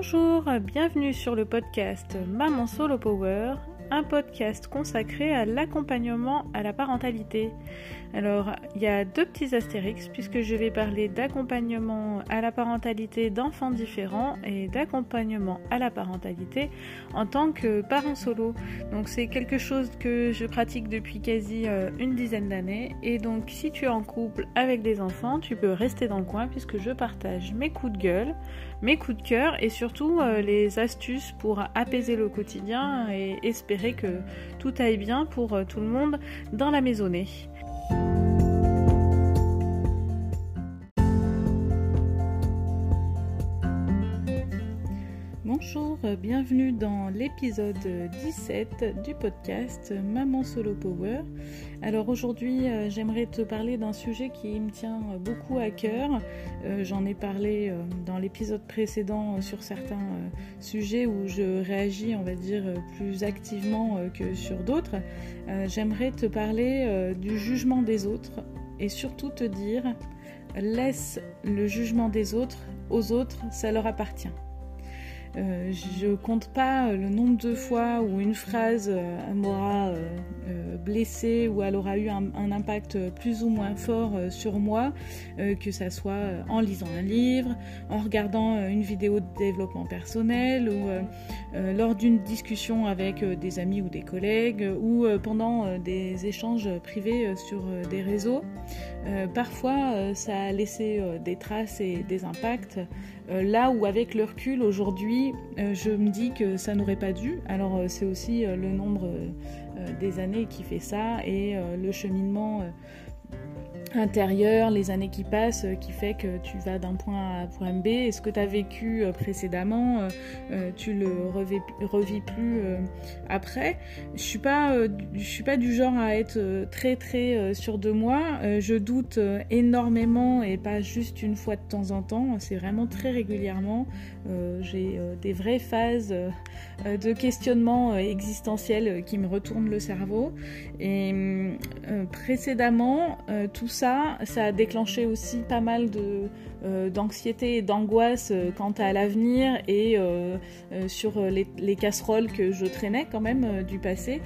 Bonjour, bienvenue sur le podcast Maman Solo Power, un podcast consacré à l'accompagnement à la parentalité. Alors, il y a deux petits astérix puisque je vais parler d'accompagnement à la parentalité d'enfants différents et d'accompagnement à la parentalité en tant que parent solo. Donc, c'est quelque chose que je pratique depuis quasi euh, une dizaine d'années. Et donc, si tu es en couple avec des enfants, tu peux rester dans le coin puisque je partage mes coups de gueule, mes coups de cœur et surtout euh, les astuces pour apaiser le quotidien et espérer que tout aille bien pour euh, tout le monde dans la maisonnée. Bienvenue dans l'épisode 17 du podcast Maman Solo Power. Alors aujourd'hui, euh, j'aimerais te parler d'un sujet qui me tient beaucoup à cœur. Euh, j'en ai parlé euh, dans l'épisode précédent sur certains sujets où je réagis, on va dire, plus activement que sur d'autres. J'aimerais te parler du jugement des autres et surtout te dire, laisse le jugement des autres aux autres, ça leur appartient. Euh, je compte pas le nombre de fois où une phrase euh, m'aura euh, blessée ou elle aura eu un, impact plus ou moins fort sur moi, que ça soit en lisant un livre, en regardant une vidéo de développement personnel ou lors d'une discussion avec des amis ou des collègues ou pendant des échanges privés sur des réseaux. Parfois, ça a laissé des traces et des impacts là où avec le recul aujourd'hui, je me dis que ça n'aurait pas dû. Alors c'est aussi le nombre des années qui fait ça et le cheminement intérieur, les années qui passent, euh, qui fait que tu vas d'un point A à point B. Et ce que tu as vécu euh, précédemment, euh, tu le revis, plus après? Je suis pas, je suis pas du genre à être très très sûr de moi. je doute énormément et pas juste une fois de temps en temps. C'est vraiment très régulièrement. J'ai des vraies phases de questionnement existentiel qui me retournent le cerveau. Et précédemment, tout ça, ça a déclenché aussi pas mal euh, d'anxiété et d'angoisse euh, quant à l'avenir et euh, sur les, casseroles que je traînais quand même du passé,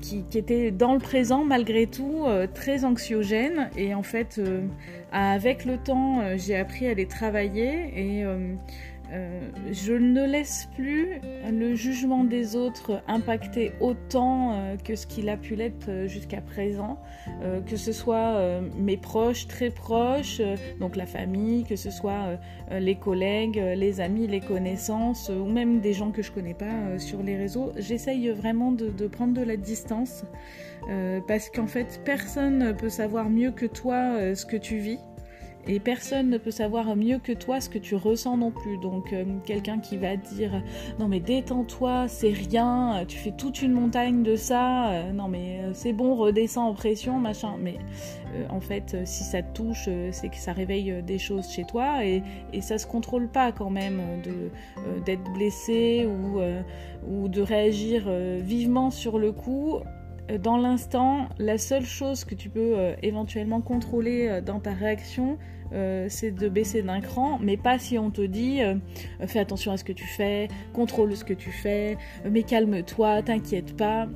qui, qui, étaient dans le présent malgré tout très anxiogènes. Et en fait, avec le temps, j'ai appris à les travailler et euh, je ne laisse plus le jugement des autres impacter autant euh, que ce qu'il a pu l'être euh, jusqu'à présent, que ce soit mes proches, très proches, donc la famille, que ce soit les collègues, les amis, les connaissances, ou même des gens que je connais pas sur les réseaux. J'essaye vraiment de, de, prendre de la distance parce qu'en fait, personne ne peut savoir mieux que toi ce que tu vis. Et personne ne peut savoir mieux que toi ce que tu ressens non plus. Donc euh, quelqu'un qui va dire non mais détends-toi, c'est rien, tu fais toute une montagne de ça, euh, non mais euh, c'est bon, redescends en pression, machin. Mais en fait, si ça te touche, c'est que ça réveille des choses chez toi et, et ça se contrôle pas quand même d'être blessé ou, ou de réagir vivement sur le coup dans l'instant, la seule chose que tu peux éventuellement contrôler dans ta réaction, euh, c'est de baisser d'un cran, mais pas si on te dit euh, fais attention à ce que tu fais, contrôle ce que tu fais, euh, mais calme-toi, t'inquiète pas.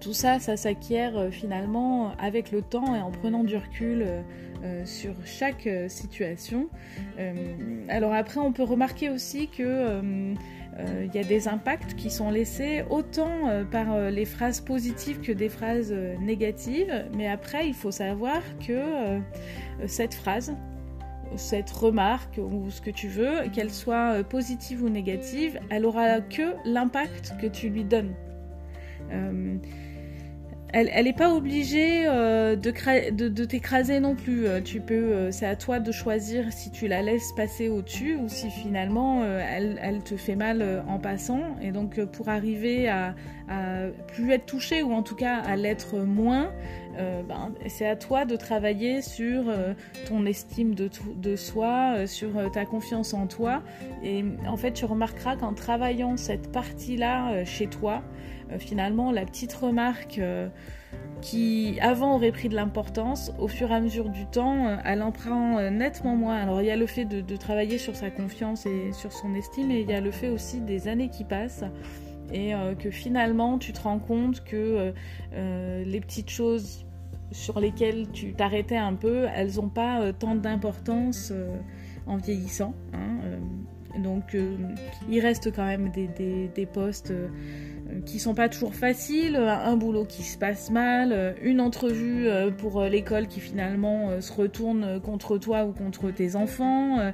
Tout ça, ça s'acquiert finalement avec le temps et en prenant du recul sur chaque situation. alors après, on peut remarquer aussi que il y a des impacts qui sont laissés autant par les phrases positives que des phrases négatives, mais après il faut savoir que cette phrase, cette remarque ou ce que tu veux, qu'elle soit euh, positive ou négative, elle aura que l'impact que tu lui donnes. Euh, elle n'est pas obligée euh, de, t'écraser non plus. Tu peux, c'est à toi de choisir si tu la laisses passer au-dessus ou si finalement elle, te fait mal en passant. Et donc pour arriver à, à plus être touché ou en tout cas à l'être moins, euh, ben, c'est à toi de travailler sur euh, ton estime de, de soi, euh, sur ta confiance en toi. Et en fait, tu remarqueras qu'en travaillant cette partie-là chez toi, finalement, la petite remarque qui avant aurait pris de l'importance, au fur et à mesure du temps, elle en prend nettement moins. Alors il y a le fait de, travailler sur sa confiance et sur son estime, et il y a le fait aussi des années qui passent et que finalement tu te rends compte que les petites choses sur lesquelles tu t'arrêtais un peu, elles n'ont pas tant d'importance en vieillissant. Hein, donc il reste quand même des, postes qui sont pas toujours faciles, un boulot qui se passe mal, une entrevue euh, pour l'école qui finalement euh, se retourne contre toi ou contre tes enfants,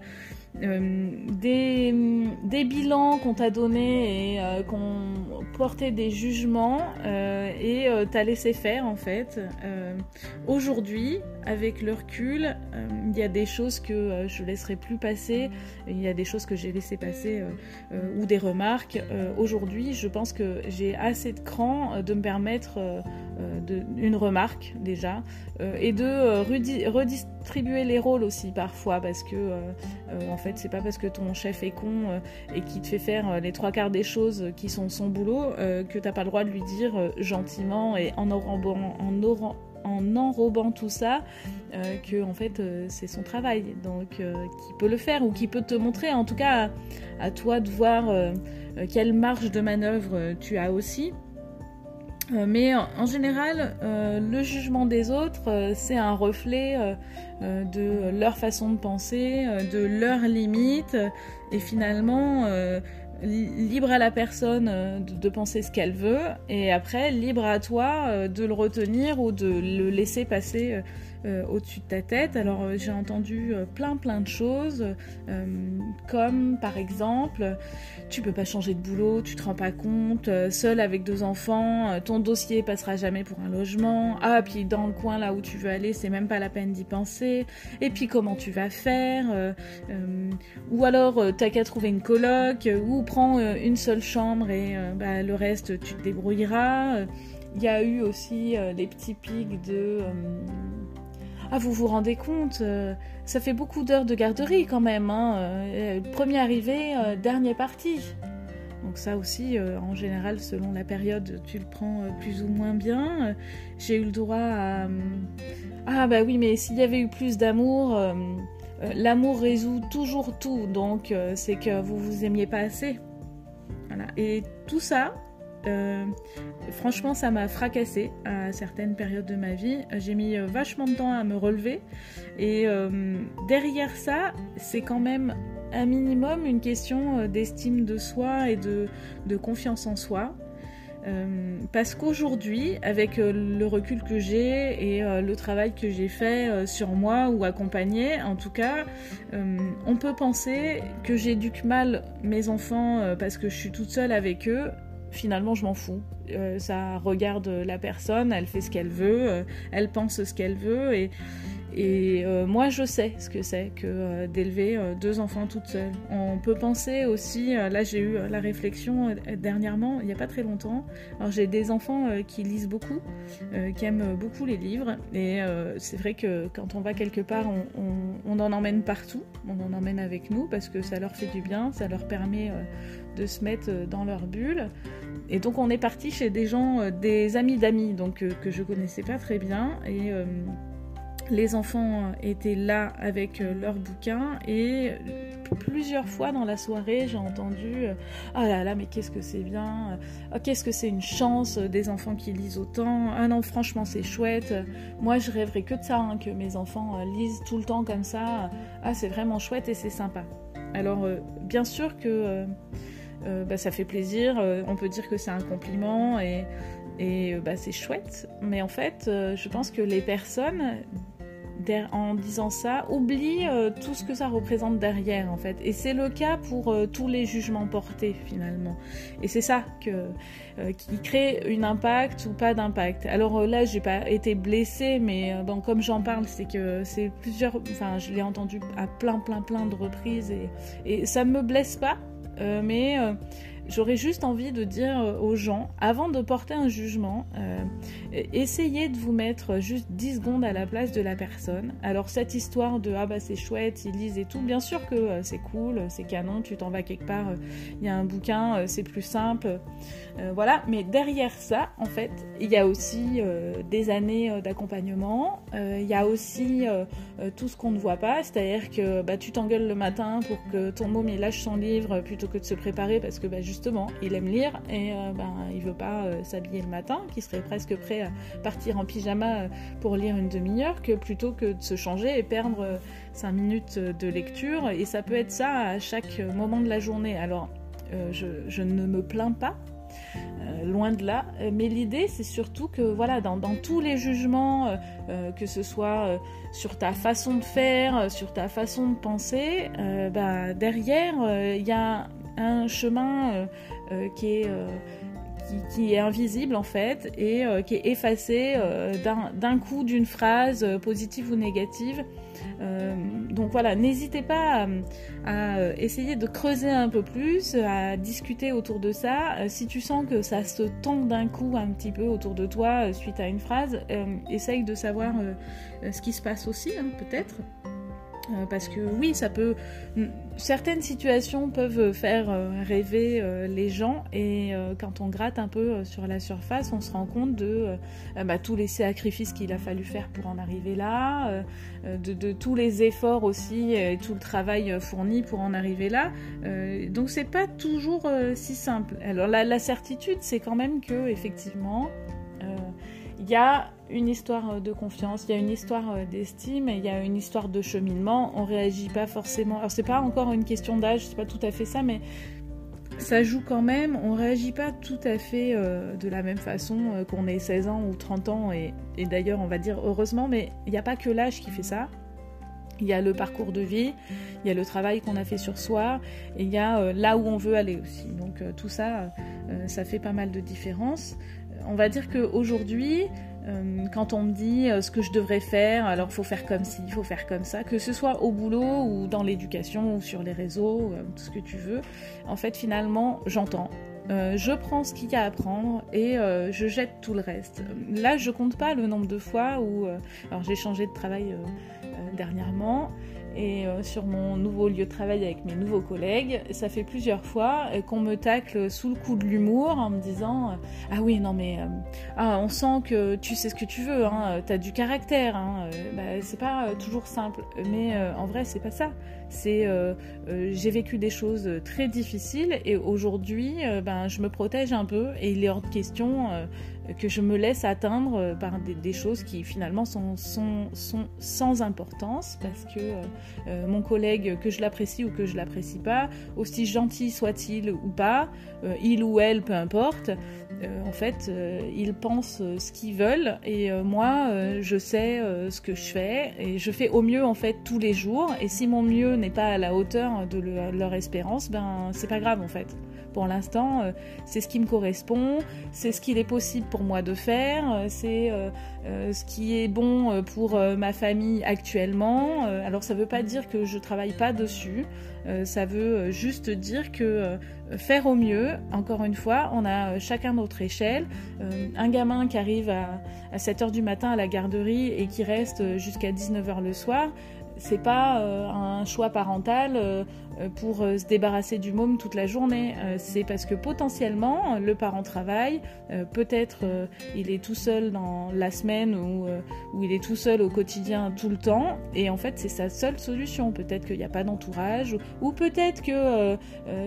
euh, des, bilans qu'on t'a donnés et euh, qu'on portait des jugements euh, et t'as laissé faire en fait. Aujourd'hui, avec le recul, il y a des choses que je laisserai plus passer, il y a des choses que j'ai laissé passer ou des remarques. Aujourd'hui, je pense que j'ai assez de cran de me permettre une remarque déjà et de redistribuer les rôles aussi parfois parce que en fait c'est pas parce que ton chef est con euh, et qui te fait faire euh, les trois quarts des choses qui sont son boulot euh, que t'as pas le droit de lui dire gentiment et en enrobant, en, enrobant tout ça que en fait c'est son travail. Donc qui peut le faire ou qui peut te montrer. En tout cas à toi de voir quelle marge de manœuvre tu as aussi mais en général, euh, le jugement des autres, euh, c'est un reflet de leur façon de penser, de leurs limites, et finalement, libre à la personne de, penser ce qu'elle veut, et après, libre à toi de le retenir ou de le laisser passer euh, au-dessus de ta tête. Alors euh, j'ai entendu euh, plein plein de choses, comme par exemple, tu peux pas changer de boulot, tu te rends pas compte, seul avec deux enfants, ton dossier passera jamais pour un logement. Ah puis dans le coin là où tu veux aller, c'est même pas la peine d'y penser. Et puis comment tu vas faire Ou alors t'as qu'à trouver une coloc, ou prends une seule chambre et bah, le reste tu te débrouilleras. Il y a eu aussi les petits pics de ah, vous vous rendez compte euh, Ça fait beaucoup d'heures de garderie quand même. Hein, euh, premier arrivé, euh, dernier parti. Donc ça aussi, en général, selon la période, tu le prends plus ou moins bien. J'ai eu le droit à... ah bah oui, mais s'il y avait eu plus d'amour, l'amour résout toujours tout. Donc c'est que vous vous aimiez pas assez. Voilà. Et tout ça, euh, franchement, ça m'a fracassé à certaines périodes de ma vie. J'ai mis euh, vachement de temps à me relever. Et euh, derrière ça, c'est quand même un minimum une question d'estime de soi et de, confiance en soi. parce qu'aujourd'hui, avec le recul que j'ai et le travail que j'ai fait sur moi ou accompagné, en tout cas, on peut penser que j'éduque mal mes enfants parce que je suis toute seule avec eux finalement je m'en fous. Euh, ça regarde la personne, elle fait ce qu'elle veut, euh, elle pense ce qu'elle veut et, et euh, moi je sais ce que c'est que d'élever deux enfants toutes seules. On peut penser aussi, là j'ai eu la réflexion dernièrement, il n'y a pas très longtemps, alors j'ai des enfants qui lisent beaucoup, qui aiment beaucoup les livres et c'est vrai que quand on va quelque part on, on, en emmène partout, on en emmène avec nous parce que ça leur fait du bien, ça leur permet de se mettre dans leur bulle. Et donc on est parti chez des gens, euh, des amis d'amis, donc euh, que je connaissais pas très bien. Et euh, les enfants étaient là avec leurs bouquins et plusieurs fois dans la soirée j'ai entendu ah là là mais qu'est-ce que c'est bien ah, qu'est-ce que c'est une chance des enfants qui lisent autant ah non franchement c'est chouette moi je rêverais que de ça hein, que mes enfants lisent tout le temps comme ça ah c'est vraiment chouette et c'est sympa alors bien sûr que euh, bah, ça fait plaisir, euh, on peut dire que c'est un compliment et, et euh, bah, c'est chouette. Mais en fait, je pense que les personnes, en disant ça, oublient tout ce que ça représente derrière en fait. Et c'est le cas pour tous les jugements portés finalement. Et c'est ça que, qui crée un impact ou pas d'impact. Alors là, j'ai pas été blessée, mais comme j'en parle, c'est que c'est plusieurs. Enfin, je l'ai entendu à plein, plein, plein de reprises et, et ça me blesse pas euh, mais euh, j'aurais juste envie de dire aux gens, avant de porter un jugement, essayez de vous mettre juste 10 secondes à la place de la personne. Alors cette histoire de ah bah c'est chouette, ils lisent et tout, bien sûr que c'est cool, c'est canon, tu t'en vas quelque part, il y a un bouquin, c'est plus simple, voilà. Mais derrière ça, en fait, il y a aussi des années d'accompagnement, il y a aussi tout ce qu'on ne voit pas, c'est-à-dire que bah, tu t'engueules le matin pour que ton môme il lâche son livre plutôt que de se préparer parce que bah, justement il aime lire et euh, bah, il veut pas euh, s'habiller le matin, qui serait presque prêt à partir en pyjama euh, pour lire une demi-heure que plutôt que de se changer et perdre 5 minutes de lecture et ça peut être ça à chaque moment de la journée. Alors je, ne me plains pas loin de là. Mais l'idée, c'est surtout que voilà, dans, tous les jugements, que ce soit sur ta façon de faire, sur ta façon de penser, bah, derrière, il y a un chemin qui est qui, est invisible en fait et qui est effacé d'un coup d'une phrase positive ou négative euh, donc voilà, n'hésitez pas à, essayer de creuser un peu plus, à discuter autour de ça. Euh, si tu sens que ça se tend d'un coup un petit peu autour de toi euh, suite à une phrase, essaye de savoir ce qui se passe aussi, hein, peut-être. Euh, parce que oui, ça peut. Certaines situations peuvent faire euh, rêver euh, les gens et quand on gratte un peu sur la surface, on se rend compte de bah, tous les sacrifices qu'il a fallu faire pour en arriver là, de, tous les efforts aussi et tout le travail fourni pour en arriver là. donc c'est pas toujours si simple. Alors la certitude, c'est quand même que effectivement, il y a une histoire euh, de confiance, il y a une histoire euh, d'estime, il y a une histoire de cheminement. On réagit pas forcément. Alors c'est pas encore une question d'âge, c'est pas tout à fait ça, mais ça joue quand même. On réagit pas tout à fait euh, de la même façon qu'on ait 16 ans ou 30 ans, et, d'ailleurs on va dire heureusement, mais il n'y a pas que l'âge qui fait ça. Il y a le parcours de vie, il y a le travail qu'on a fait sur soi, et il y a là où on veut aller aussi. Donc tout ça, ça fait pas mal de différences. On va dire qu'aujourd'hui, quand on me dit euh, ce que je devrais faire, alors faut faire comme ci, faut faire comme ça, que ce soit au boulot ou dans l'éducation ou sur les réseaux, euh, tout ce que tu veux, en fait finalement j'entends. je prends ce qu'il y a à prendre et je jette tout le reste. Là, je compte pas le nombre de fois où, alors j'ai changé de travail dernièrement et euh, sur mon nouveau lieu de travail avec mes nouveaux collègues, ça fait plusieurs fois euh, qu'on me tacle sous le coup de l'humour en me disant euh, Ah oui, non mais ah, on sent que tu sais ce que tu veux, hein, t'as du caractère, hein, bah, c'est pas toujours simple. Mais en vrai, c'est pas ça. C'est j'ai vécu des choses très difficiles et aujourd'hui, ben, je me protège un peu et il est hors de question que je me laisse atteindre euh, par des, choses qui finalement sont, sont, sans importance parce que euh, euh, mon collègue, que je l'apprécie ou que je l'apprécie pas, aussi gentil soit-il ou pas, il ou elle, peu importe, en fait, ils pensent ce qu'ils veulent et moi, je sais ce que je fais et je fais au mieux en fait tous les jours et si mon mieux n'est pas à la hauteur de leur espérance, ben c'est pas grave en fait. Pour l'instant, euh, c'est ce qui me correspond, c'est ce qu'il est possible pour moi de faire, euh, c'est euh, ce qui est bon pour ma famille actuellement. alors ça ne veut pas dire que je travaille pas dessus, ça veut juste dire que faire au mieux, encore une fois, on a chacun notre échelle. un gamin qui arrive à, à 7h du matin à la garderie et qui reste jusqu'à 19h le soir, c'est pas un choix parental pour euh, se débarrasser du môme toute la journée. c'est parce que potentiellement le parent travaille, peut-être il est tout seul dans la semaine ou, ou, il est tout seul au quotidien tout le temps, et en fait c'est sa seule solution. Peut-être qu'il n'y a pas d'entourage, ou, peut-être que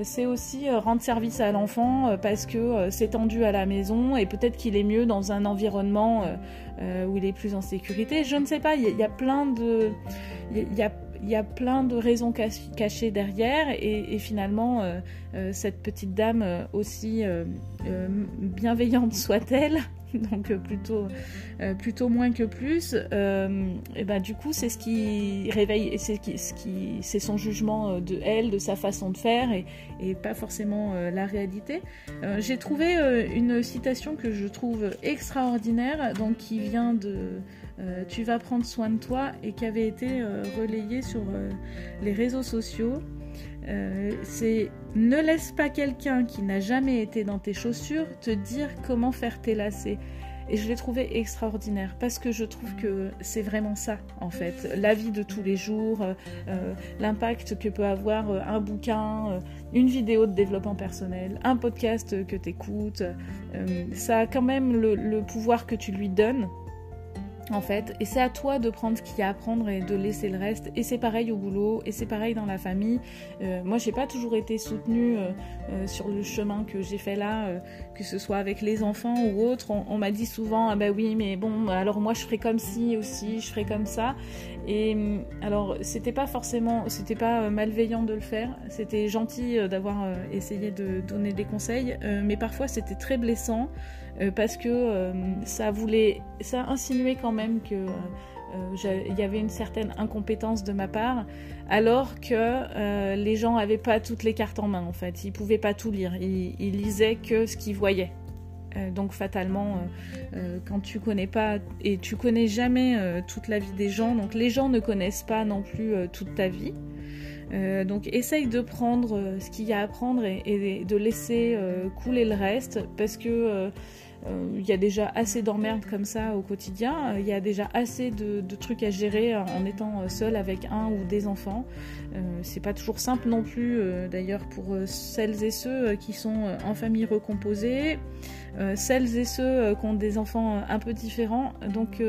c'est aussi rendre service à l'enfant parce que c'est tendu à la maison, et peut-être qu'il est mieux dans un environnement où il est plus en sécurité. Je ne sais pas, il y, a plein de il y a, plein de raisons cachées derrière et, finalement euh, cette petite dame euh, aussi bienveillante soit-elle donc plutôt plutôt moins que plus et ben du coup c'est ce qui réveille c'est ce qui c'est son jugement de elle de sa façon de faire et, pas forcément la réalité j'ai trouvé une citation que je trouve extraordinaire donc qui vient de euh, tu vas prendre soin de toi et qui avait été euh, relayé sur euh, les réseaux sociaux. C'est ne laisse pas quelqu'un qui n'a jamais été dans tes chaussures te dire comment faire tes lacets. Et je l'ai trouvé extraordinaire parce que je trouve que c'est vraiment ça, en fait. La vie de tous les jours, euh, euh, l'impact que peut avoir euh, un bouquin, une vidéo de développement personnel, un podcast que tu écoutes. ça a quand même le pouvoir que tu lui donnes en fait. Et c'est à toi de prendre ce qu'il y a à prendre et de laisser le reste. Et c'est pareil au boulot, et c'est pareil dans la famille. Euh, moi, j'ai pas toujours été soutenue euh, euh, sur le chemin que j'ai fait là, que ce soit avec les enfants ou autres. On, m'a dit souvent, ah bah oui, mais bon, alors moi je ferai comme ci aussi, je ferai comme ça. Et alors, c'était pas forcément, c'était pas malveillant de le faire. C'était gentil d'avoir essayé de donner des conseils, mais parfois c'était très blessant. Euh, parce que euh, ça voulait, ça insinuait quand même que euh, il y avait une certaine incompétence de ma part, alors que les gens n'avaient pas toutes les cartes en main en fait. Ils pouvaient pas tout lire. Ils, lisaient que ce qu'ils voyaient. donc fatalement, quand tu connais pas et tu connais jamais toute la vie des gens, donc les gens ne connaissent pas non plus toute ta vie. Donc essaye de prendre ce qu'il y a à prendre et de laisser couler le reste parce que euh, il y a déjà assez d'emmerdes comme ça au quotidien, il y a déjà assez de, trucs à gérer en étant seul avec un ou des enfants. Euh, c'est pas toujours simple non plus, euh, d'ailleurs, pour celles et ceux qui sont en famille recomposée. celles et ceux qui ont des enfants un peu différents. Donc,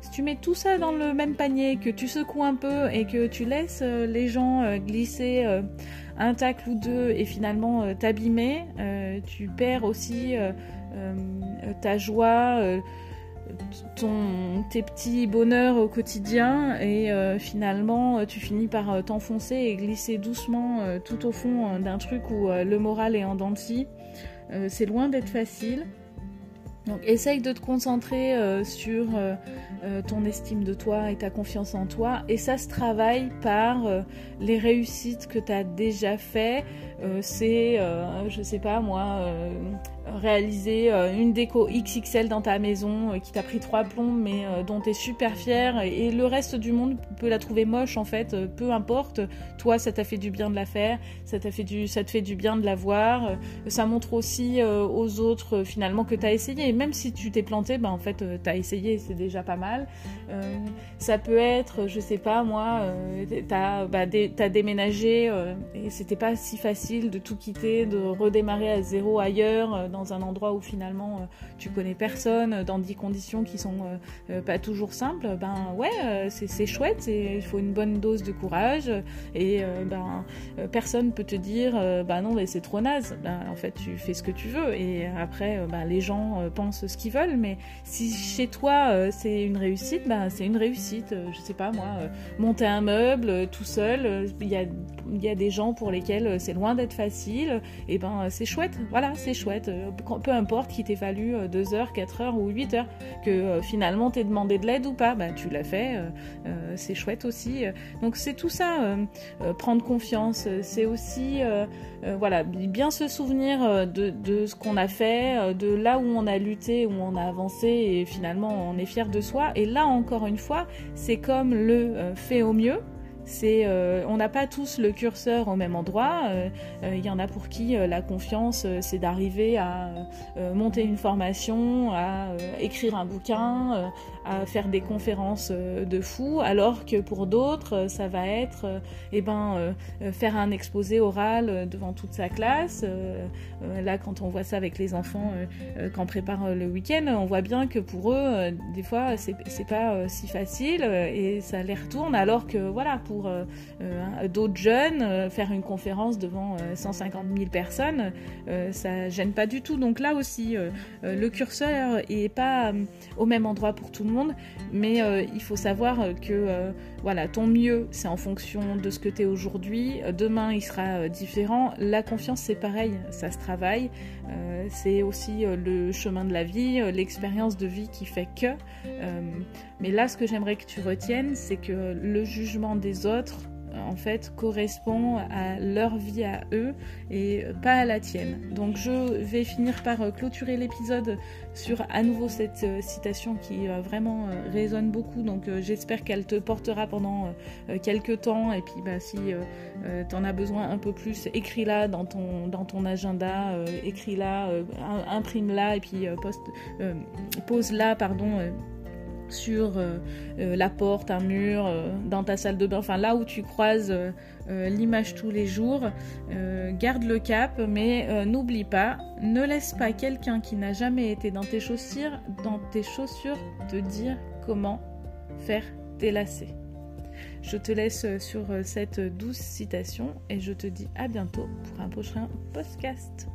si tu mets tout ça dans le même panier, que tu secoues un peu et que tu laisses les gens glisser un tacle ou deux et finalement t'abîmer, tu perds aussi euh, ta joie, euh, ton, tes petits bonheurs au quotidien et euh, finalement tu finis par t'enfoncer et glisser doucement tout au fond d'un truc où le moral est en dents c'est loin d'être facile. Donc essaye de te concentrer sur ton estime de toi et ta confiance en toi. Et ça se travaille par les réussites que tu as déjà fait. C'est, je sais pas moi, réaliser euh, une déco XXL dans ta maison euh, qui t'a pris trois plombs mais euh, dont tu es super fier et le reste du monde peut la trouver moche en fait, peu importe. Toi, ça t'a fait du bien de la faire, ça t'a fait du ça te fait du bien de la voir. Ça montre aussi aux autres finalement que tu as essayé même si tu t'es planté, ben en fait tu as essayé, c'est déjà pas mal. ça peut être je sais pas moi, tu as, bah, déménagé et c'était pas si facile de tout quitter, de redémarrer à zéro ailleurs dans un endroit où finalement euh, tu connais personne, euh, dans des conditions qui sont euh, pas toujours simples, ben ouais, c'est chouette, il faut une bonne dose de courage et ben personne peut te dire ben non mais c'est trop naze. Ben, en fait tu fais ce que tu veux et après ben, les gens pensent ce qu'ils veulent, mais si chez toi c'est une réussite, ben c'est une réussite. je sais pas moi, monter un meuble tout seul, il y a, y a des gens pour lesquels c'est loin d'être facile, et ben c'est chouette, voilà c'est chouette peu importe qu'il t'ait fallu 2 euh, heures, 4 heures ou 8 heures, que euh, finalement t'aies demandé de l'aide ou pas, bah, tu l'as fait, euh, c'est chouette aussi. Donc c'est tout ça, prendre confiance, c'est aussi voilà, bien se souvenir de, ce qu'on a fait, de là où on a lutté, où on a avancé et finalement on est fier de soi. Et là encore une fois, c'est comme le fait au mieux. Euh, on n'a pas tous le curseur au même endroit. Euh, euh, il y en a pour qui la confiance, c'est d'arriver à monter une formation, à écrire un bouquin, à faire des conférences de fou, alors que pour d'autres, ça va être, eh ben, faire un exposé oral devant toute sa classe. là, quand on voit ça avec les enfants, quand on prépare le week-end, on voit bien que pour eux, des fois, c'est, pas si facile et ça les retourne, alors que voilà, pour euh, euh, d'autres jeunes, euh, faire une conférence devant 150 000 personnes, ça gêne pas du tout. Donc là aussi, le curseur est pas au même endroit pour tout le monde, mais il faut savoir que voilà, ton mieux, c'est en fonction de ce que tu es aujourd'hui. Demain, il sera différent. La confiance, c'est pareil, ça se travaille. c'est aussi le chemin de la vie, l'expérience de vie qui fait que. mais là, ce que j'aimerais que tu retiennes, c'est que le jugement des autres, en fait correspond à leur vie à eux et pas à la tienne. Donc je vais finir par clôturer l'épisode sur à nouveau cette citation qui vraiment résonne beaucoup. Donc j'espère qu'elle te portera pendant quelques temps et puis bah, si tu en as besoin un peu plus, écris-la dans ton, dans ton agenda, écris-la, imprime-la et puis pose-la pardon sur euh, euh, la porte, un mur, euh, dans ta salle de bain, enfin là où tu croises l'image tous les jours. garde le cap, mais n'oublie pas, ne laisse pas quelqu'un qui n'a jamais été dans tes chaussures, dans tes chaussures, te dire comment faire tes lacets. Je te laisse sur cette douce citation et je te dis à bientôt pour un prochain podcast.